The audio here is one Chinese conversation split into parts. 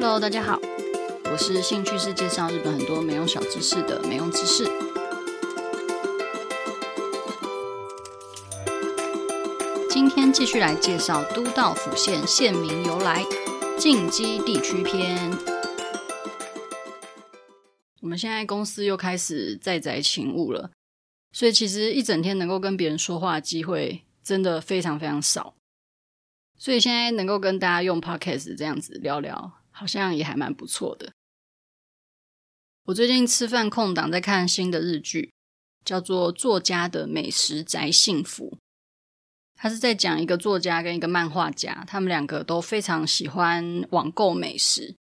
Hello，大家好，我是兴趣是介绍日本很多没用小知识的没用知识。今天继续来介绍都道府县县名由来，近畿地区篇。我们现在公司又开始在宅勤务了，所以其实一整天能够跟别人说话的机会真的非常非常少。所以现在能够跟大家用 Podcast 这样子聊聊，好像也还蛮不错的。我最近吃饭空档在看新的日剧，叫做《作家的美食宅幸福》。他是在讲一个作家跟一个漫画家，他们两个都非常喜欢网购美食，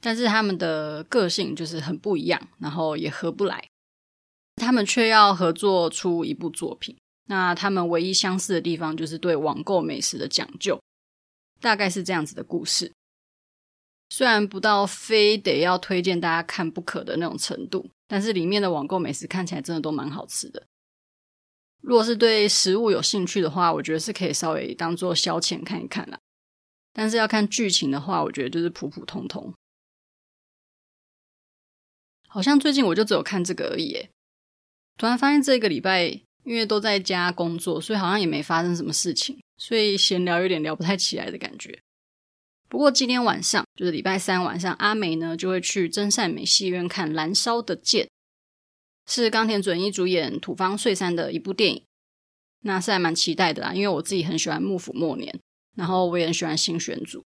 但是他们的个性就是很不一样，然后也合不来。他们却要合作出一部作品。那他们唯一相似的地方就是对网购美食的讲究，大概是这样子的故事。虽然不到非得要推荐大家看不可的那种程度，但是里面的网购美食看起来真的都蛮好吃的。如果是对食物有兴趣的话，我觉得是可以稍微当做消遣看一看啦。但是要看剧情的话，我觉得就是普普通通。好像最近我就只有看这个而已。突然发现这个礼拜因为都在家工作，所以好像也没发生什么事情，所以闲聊有点聊不太起来的感觉。不过今天晚上就是礼拜三晚上，阿梅呢就会去真善美戏院看《燃烧的剑》，是冈田准一主演、土方岁三的一部电影。那是还蛮期待的啦，因为我自己很喜欢幕府末年，然后我也很喜欢新选组，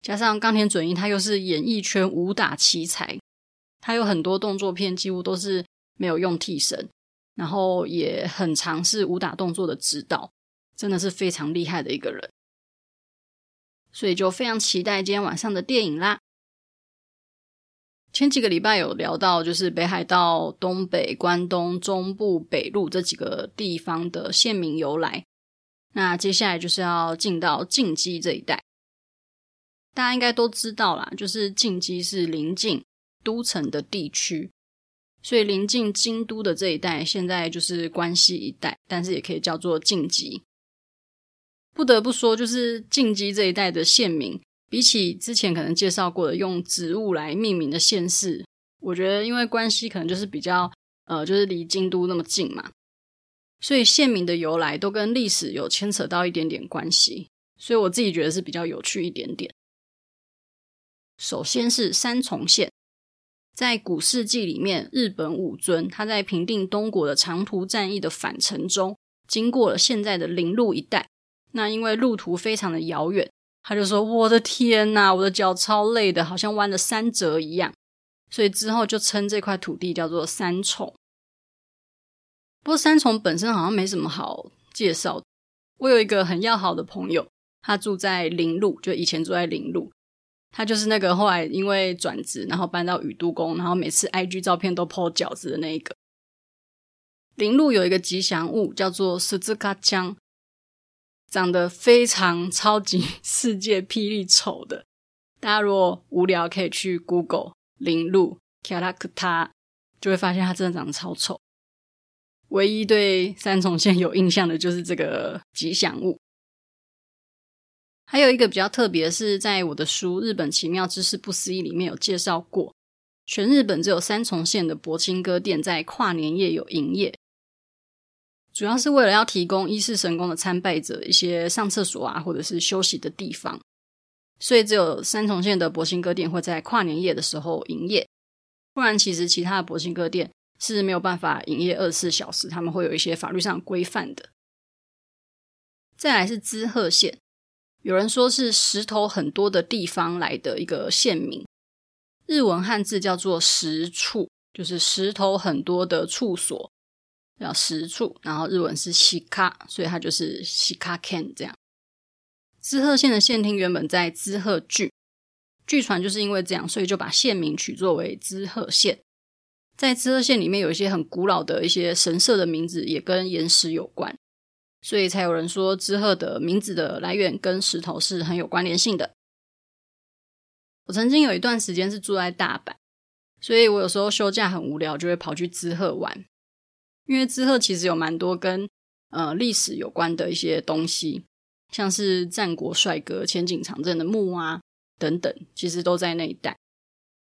加上冈田准一他又是演艺圈武打奇才，他有很多动作片几乎都是没有用替身，然后也很尝试武打动作的指导，真的是非常厉害的一个人。所以就非常期待今天晚上的电影啦。前几个礼拜有聊到，就是北海道、东北、关东、中部、北陆这几个地方的县名由来。那接下来就是要进到近畿这一带。大家应该都知道啦，就是近畿是临近都城的地区，所以临近京都的这一带现在就是关西一带，但是也可以叫做近畿。不得不说，就是近畿这一带的县名，比起之前可能介绍过的用植物来命名的县市，我觉得因为关系可能就是比较呃，就是离京都那么近嘛，所以县名的由来都跟历史有牵扯到一点点关系，所以我自己觉得是比较有趣一点点。首先是三重县，在古世纪里面，日本武尊他在平定东国的长途战役的返程中，经过了现在的铃鹿一带。那因为路途非常的遥远，他就说：“我的天呐，我的脚超累的，好像弯了三折一样。”所以之后就称这块土地叫做三重。不过三重本身好像没什么好介绍。我有一个很要好的朋友，他住在林路，就以前住在林路。他就是那个后来因为转职，然后搬到宇都宫，然后每次 IG 照片都 po 饺子的那一个。林路有一个吉祥物叫做铃鹿江。长得非常超级世界霹雳丑的，大家如果无聊可以去 Google 铃鹿 character，就会发现它真的长得超丑。唯一对三重县有印象的就是这个吉祥物。还有一个比较特别是，在我的书《日本奇妙知识不思议》里面有介绍过，全日本只有三重县的柏青哥店在跨年夜有营业。主要是为了要提供伊势神宫的参拜者一些上厕所啊，或者是休息的地方，所以只有三重县的柏青哥店会在跨年夜的时候营业。不然，其实其他的柏青哥店是没有办法营业二十四小时，他们会有一些法律上规范的。再来是滋贺县，有人说是石头很多的地方来的一个县名，日文汉字叫做石处，就是石头很多的处所。叫石处，然后日文是西卡，所以它就是西卡县这样。滋贺县的县厅原本在滋贺郡，据传就是因为这样，所以就把县名取作为滋贺县。在滋贺县里面有一些很古老的一些神社的名字也跟岩石有关，所以才有人说滋贺的名字的来源跟石头是很有关联性的。我曾经有一段时间是住在大阪，所以我有时候休假很无聊，就会跑去滋贺玩。因为滋贺其实有蛮多跟呃历史有关的一些东西，像是战国帅哥前井长政的墓啊，等等，其实都在那一带。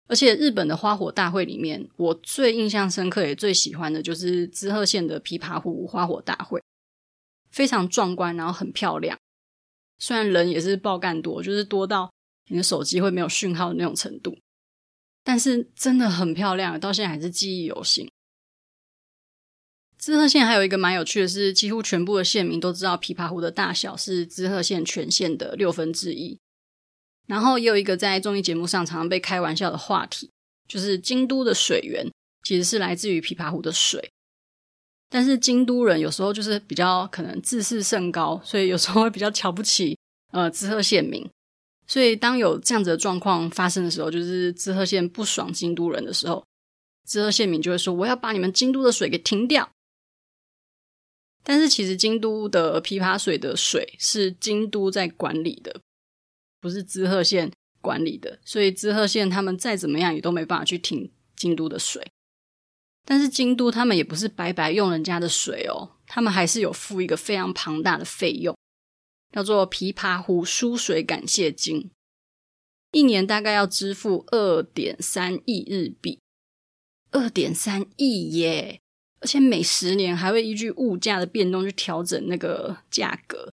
而且日本的花火大会里面，我最印象深刻也最喜欢的就是滋贺县的琵琶湖花火大会，非常壮观，然后很漂亮。虽然人也是爆干多，就是多到你的手机会没有讯号的那种程度，但是真的很漂亮，到现在还是记忆犹新。滋贺县还有一个蛮有趣的是，几乎全部的县民都知道琵琶湖的大小是滋贺县全县的六分之一。然后也有一个在综艺节目上常常被开玩笑的话题，就是京都的水源其实是来自于琵琶湖的水。但是京都人有时候就是比较可能自视甚高，所以有时候会比较瞧不起呃滋贺县民。所以当有这样子的状况发生的时候，就是滋贺县不爽京都人的时候，滋贺县民就会说：“我要把你们京都的水给停掉。”但是其实京都的琵琶水的水是京都在管理的，不是滋贺县管理的，所以滋贺县他们再怎么样也都没办法去停京都的水。但是京都他们也不是白白用人家的水哦，他们还是有付一个非常庞大的费用，叫做琵琶湖输水感谢金，一年大概要支付二点三亿日币，二点三亿耶！而且每十年还会依据物价的变动去调整那个价格。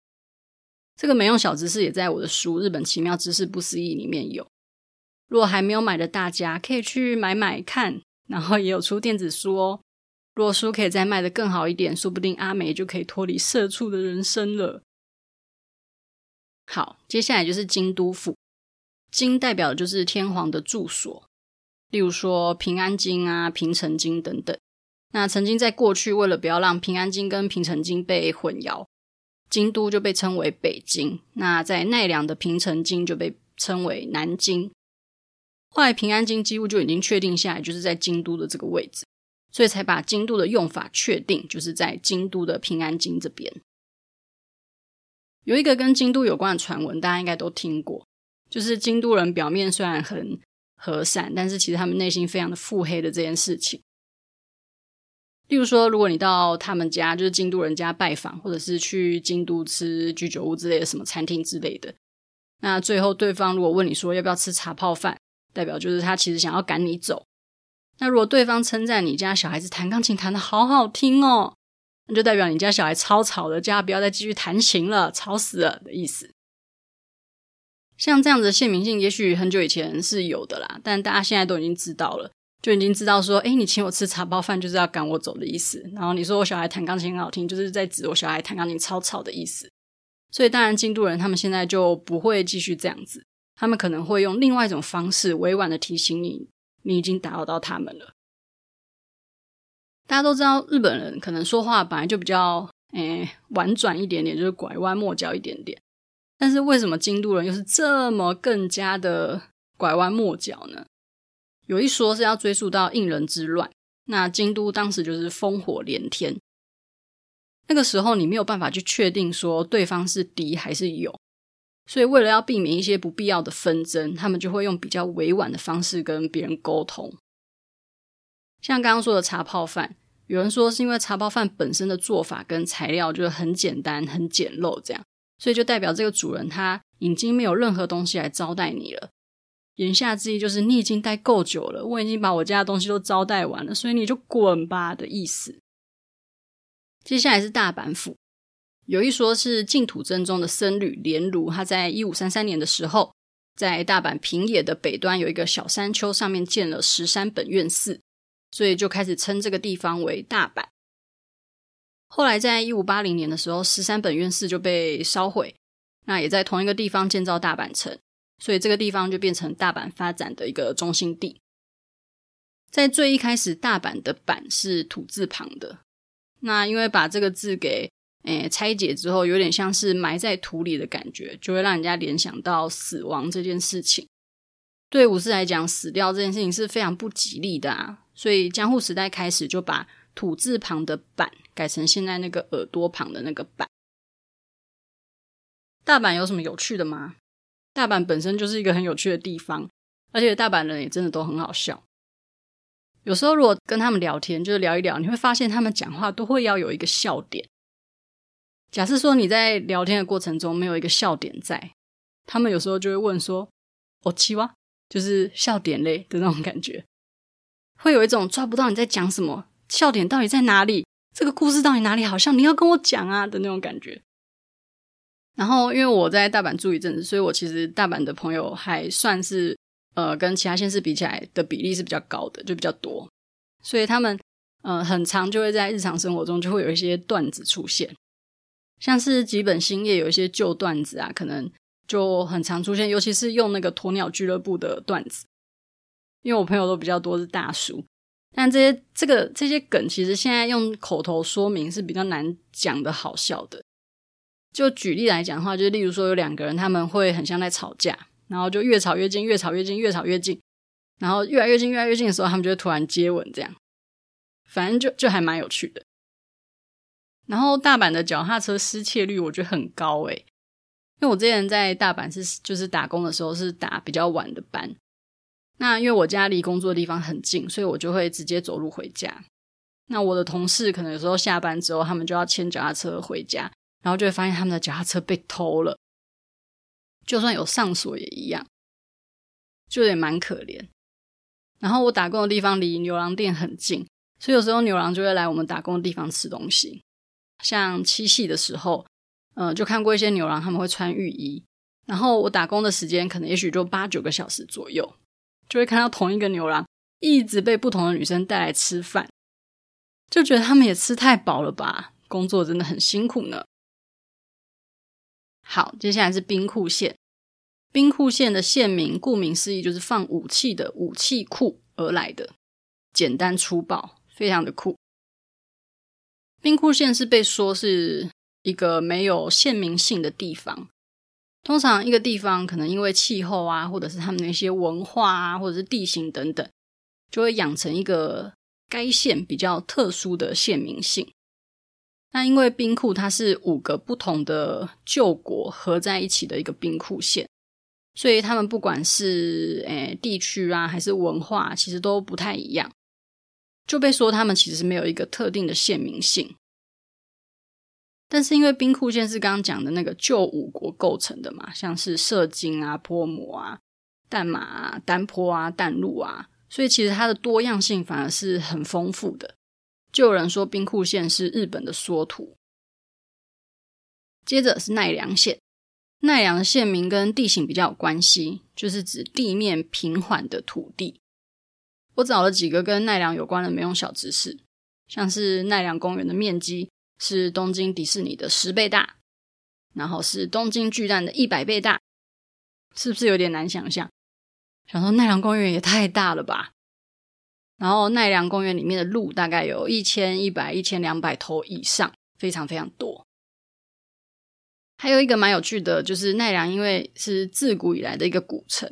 这个没用小知识也在我的书《日本奇妙知识不思议》里面有。如果还没有买的大家，可以去买买看。然后也有出电子书哦。如果书可以再卖得更好一点，说不定阿梅就可以脱离社畜的人生了。好，接下来就是京都府。京代表的就是天皇的住所，例如说平安京啊、平城京等等。那曾经在过去，为了不要让平安京跟平城京被混淆，京都就被称为北京。那在奈良的平城京就被称为南京。后来平安京几乎就已经确定下来，就是在京都的这个位置，所以才把京都的用法确定，就是在京都的平安京这边。有一个跟京都有关的传闻，大家应该都听过，就是京都人表面虽然很和善，但是其实他们内心非常的腹黑的这件事情。例如说，如果你到他们家，就是京都人家拜访，或者是去京都吃居酒屋之类的什么餐厅之类的，那最后对方如果问你说要不要吃茶泡饭，代表就是他其实想要赶你走。那如果对方称赞你家小孩子弹钢琴弹得好好听哦，那就代表你家小孩超吵的，叫他不要再继续弹琴了，吵死了的意思。像这样子的县民性，也许很久以前是有的啦，但大家现在都已经知道了。就已经知道说，诶，你请我吃茶包饭就是要赶我走的意思。然后你说我小孩弹钢琴很好听，就是在指我小孩弹钢琴超吵的意思。所以当然，京都人他们现在就不会继续这样子，他们可能会用另外一种方式，委婉的提醒你，你已经打扰到他们了。大家都知道，日本人可能说话本来就比较诶婉转一点点，就是拐弯抹角一点点。但是为什么京都人又是这么更加的拐弯抹角呢？有一说是要追溯到应人之乱，那京都当时就是烽火连天，那个时候你没有办法去确定说对方是敌还是友，所以为了要避免一些不必要的纷争，他们就会用比较委婉的方式跟别人沟通。像刚刚说的茶泡饭，有人说是因为茶泡饭本身的做法跟材料就是很简单、很简陋，这样，所以就代表这个主人他已经没有任何东西来招待你了。言下之意就是你已经待够久了，我已经把我家的东西都招待完了，所以你就滚吧的意思。接下来是大阪府，有一说是净土真宗的僧侣莲如，他在一五三三年的时候，在大阪平野的北端有一个小山丘，上面建了石山本院寺，所以就开始称这个地方为大阪。后来在一五八零年的时候，石山本院寺就被烧毁，那也在同一个地方建造大阪城。所以这个地方就变成大阪发展的一个中心地。在最一开始，大阪的“阪”是土字旁的。那因为把这个字给诶拆解之后，有点像是埋在土里的感觉，就会让人家联想到死亡这件事情。对武士来讲，死掉这件事情是非常不吉利的啊。所以江户时代开始就把土字旁的“阪”改成现在那个耳朵旁的那个“阪”。大阪有什么有趣的吗？大阪本身就是一个很有趣的地方，而且大阪人也真的都很好笑。有时候如果跟他们聊天，就是聊一聊，你会发现他们讲话都会要有一个笑点。假设说你在聊天的过程中没有一个笑点在，他们有时候就会问说：“哦，七哇，就是笑点类的那种感觉，会有一种抓不到你在讲什么，笑点到底在哪里，这个故事到底哪里好笑，你要跟我讲啊的那种感觉。然后，因为我在大阪住一阵子，所以我其实大阪的朋友还算是呃，跟其他县市比起来的比例是比较高的，就比较多。所以他们呃，很常就会在日常生活中就会有一些段子出现，像是吉本兴业有一些旧段子啊，可能就很常出现，尤其是用那个鸵鸟俱乐部的段子。因为我朋友都比较多是大叔，但这些这个这些梗其实现在用口头说明是比较难讲的好笑的。就举例来讲的话，就是例如说有两个人，他们会很像在吵架，然后就越吵越近，越吵越近，越吵越近，然后越来越近，越来越近的时候，他们就会突然接吻，这样，反正就就还蛮有趣的。然后大阪的脚踏车失窃率我觉得很高诶，因为我之前在大阪是就是打工的时候是打比较晚的班，那因为我家离工作的地方很近，所以我就会直接走路回家。那我的同事可能有时候下班之后，他们就要牵脚踏车回家。然后就会发现他们的脚踏车被偷了，就算有上锁也一样，就也蛮可怜。然后我打工的地方离牛郎店很近，所以有时候牛郎就会来我们打工的地方吃东西。像七夕的时候，嗯、呃，就看过一些牛郎他们会穿浴衣，然后我打工的时间可能也许就八九个小时左右，就会看到同一个牛郎一直被不同的女生带来吃饭，就觉得他们也吃太饱了吧，工作真的很辛苦呢。好，接下来是兵库县。兵库县的县名，顾名思义，就是放武器的武器库而来的，简单粗暴，非常的酷。兵库县是被说是一个没有县名性的地方。通常一个地方可能因为气候啊，或者是他们的一些文化啊，或者是地形等等，就会养成一个该县比较特殊的县名性。那因为兵库它是五个不同的旧国合在一起的一个兵库县，所以他们不管是诶地区啊还是文化，其实都不太一样，就被说他们其实没有一个特定的县名性。但是因为兵库县是刚刚讲的那个旧五国构成的嘛，像是摄津啊、泼磨啊、淡马啊、丹波啊、淡路啊，所以其实它的多样性反而是很丰富的。就有人说兵库县是日本的缩图。接着是奈良县，奈良的县名跟地形比较有关系，就是指地面平缓的土地。我找了几个跟奈良有关的没用小知识，像是奈良公园的面积是东京迪士尼的十倍大，然后是东京巨蛋的一百倍大，是不是有点难想象？想说奈良公园也太大了吧？然后奈良公园里面的鹿大概有一千一百、一千两百头以上，非常非常多。还有一个蛮有趣的，就是奈良因为是自古以来的一个古城，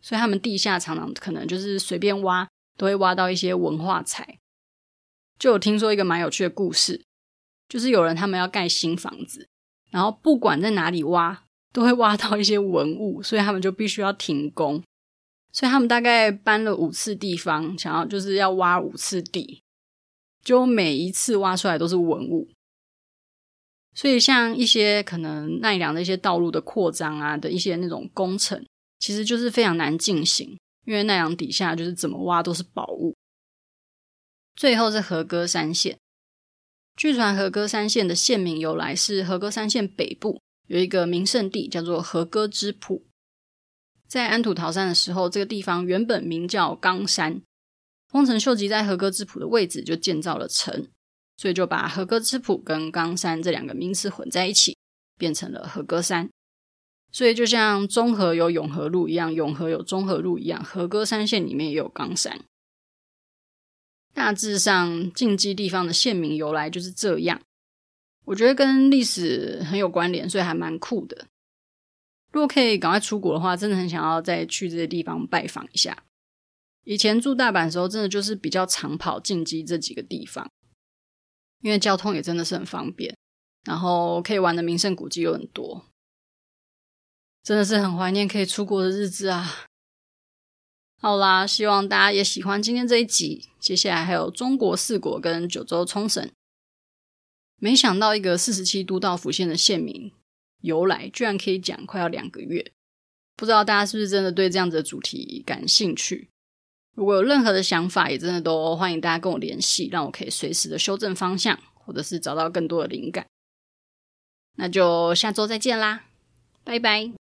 所以他们地下常常可能就是随便挖都会挖到一些文化财。就有听说一个蛮有趣的故事，就是有人他们要盖新房子，然后不管在哪里挖，都会挖到一些文物，所以他们就必须要停工。所以他们大概搬了五次地方，想要就是要挖五次地，就每一次挖出来都是文物。所以像一些可能奈良的一些道路的扩张啊的一些那种工程，其实就是非常难进行，因为奈良底下就是怎么挖都是宝物。最后是和歌山县，据传和歌山县的县名由来是和歌山县北部有一个名胜地叫做和歌之浦。在安土桃山的时候，这个地方原本名叫冈山。丰臣秀吉在和歌之浦的位置就建造了城，所以就把和歌之浦跟冈山这两个名词混在一起，变成了和歌山。所以就像中和有永和路一样，永和有中和路一样，和歌山县里面也有冈山。大致上，近畿地方的县名由来就是这样。我觉得跟历史很有关联，所以还蛮酷的。如果可以赶快出国的话，真的很想要再去这些地方拜访一下。以前住大阪的时候，真的就是比较常跑近畿这几个地方，因为交通也真的是很方便，然后可以玩的名胜古迹又很多，真的是很怀念可以出国的日子啊！好啦，希望大家也喜欢今天这一集。接下来还有中国四国跟九州冲绳。没想到一个四十七都道府县的县名。由来居然可以讲快要两个月，不知道大家是不是真的对这样子的主题感兴趣？如果有任何的想法，也真的都欢迎大家跟我联系，让我可以随时的修正方向，或者是找到更多的灵感。那就下周再见啦，拜拜。